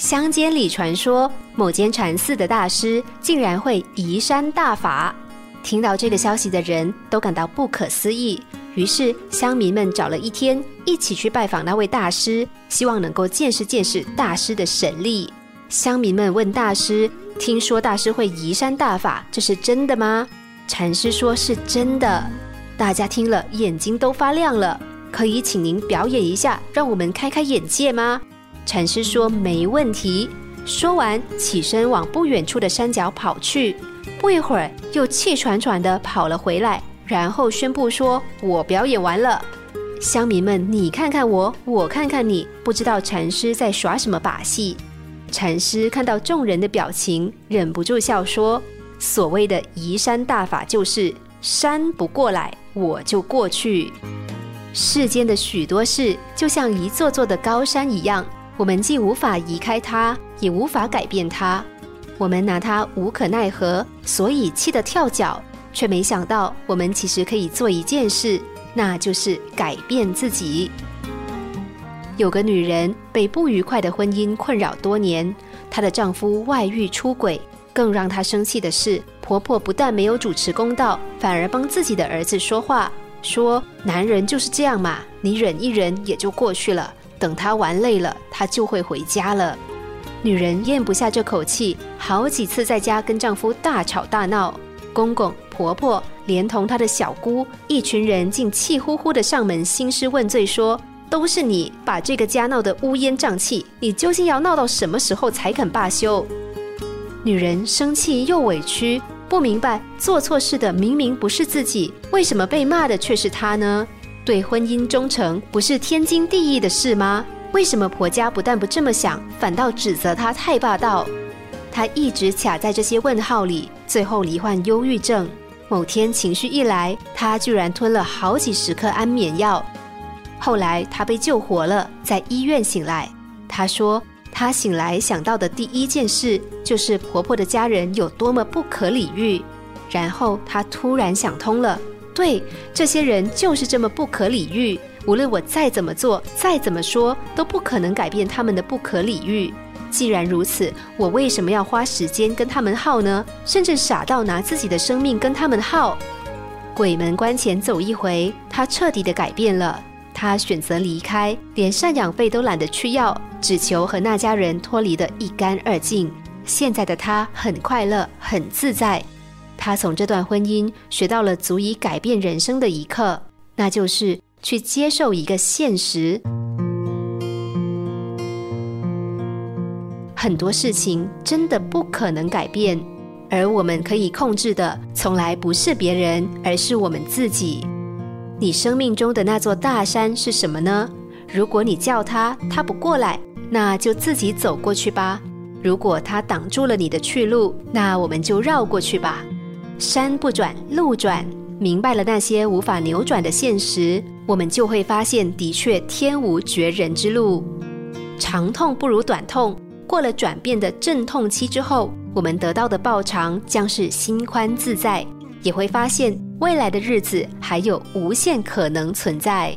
乡间里传说，某间禅寺的大师竟然会移山大法。听到这个消息的人都感到不可思议，于是乡民们找了一天，一起去拜访那位大师，希望能够见识见识大师的神力。乡民们问大师：“听说大师会移山大法，这是真的吗？”禅师说：“是真的。”大家听了眼睛都发亮了。可以请您表演一下，让我们开开眼界吗？禅师说：“没问题。”说完，起身往不远处的山脚跑去。不一会儿，又气喘喘地跑了回来，然后宣布说：“我表演完了。”乡民们，你看看我，我看看你，不知道禅师在耍什么把戏。禅师看到众人的表情，忍不住笑说：“所谓的移山大法，就是山不过来，我就过去。世间的许多事，就像一座座的高山一样。”我们既无法移开它，也无法改变它。我们拿它无可奈何，所以气得跳脚，却没想到我们其实可以做一件事，那就是改变自己。有个女人被不愉快的婚姻困扰多年，她的丈夫外遇出轨，更让她生气的是，婆婆不但没有主持公道，反而帮自己的儿子说话，说男人就是这样嘛，你忍一忍也就过去了。等她玩累了，她就会回家了。女人咽不下这口气，好几次在家跟丈夫大吵大闹。公公婆婆连同她的小姑，一群人竟气呼呼的上门兴师问罪，说都是你把这个家闹得乌烟瘴气，你究竟要闹到什么时候才肯罢休？女人生气又委屈，不明白做错事的明明不是自己，为什么被骂的却是她呢？对婚姻忠诚不是天经地义的事吗？为什么婆家不但不这么想，反倒指责她太霸道？她一直卡在这些问号里，最后罹患忧郁症。某天情绪一来，她居然吞了好几十颗安眠药。后来她被救活了，在医院醒来。她说，她醒来想到的第一件事就是婆婆的家人有多么不可理喻。然后她突然想通了。对，这些人就是这么不可理喻。无论我再怎么做，再怎么说，都不可能改变他们的不可理喻。既然如此，我为什么要花时间跟他们耗呢？甚至傻到拿自己的生命跟他们耗？鬼门关前走一回，他彻底的改变了。他选择离开，连赡养费都懒得去要，只求和那家人脱离的一干二净。现在的他很快乐，很自在。他从这段婚姻学到了足以改变人生的一课，那就是去接受一个现实：很多事情真的不可能改变，而我们可以控制的，从来不是别人，而是我们自己。你生命中的那座大山是什么呢？如果你叫他，他不过来，那就自己走过去吧。如果他挡住了你的去路，那我们就绕过去吧。山不转路转，明白了那些无法扭转的现实，我们就会发现，的确天无绝人之路。长痛不如短痛，过了转变的阵痛期之后，我们得到的报偿将是心宽自在，也会发现未来的日子还有无限可能存在。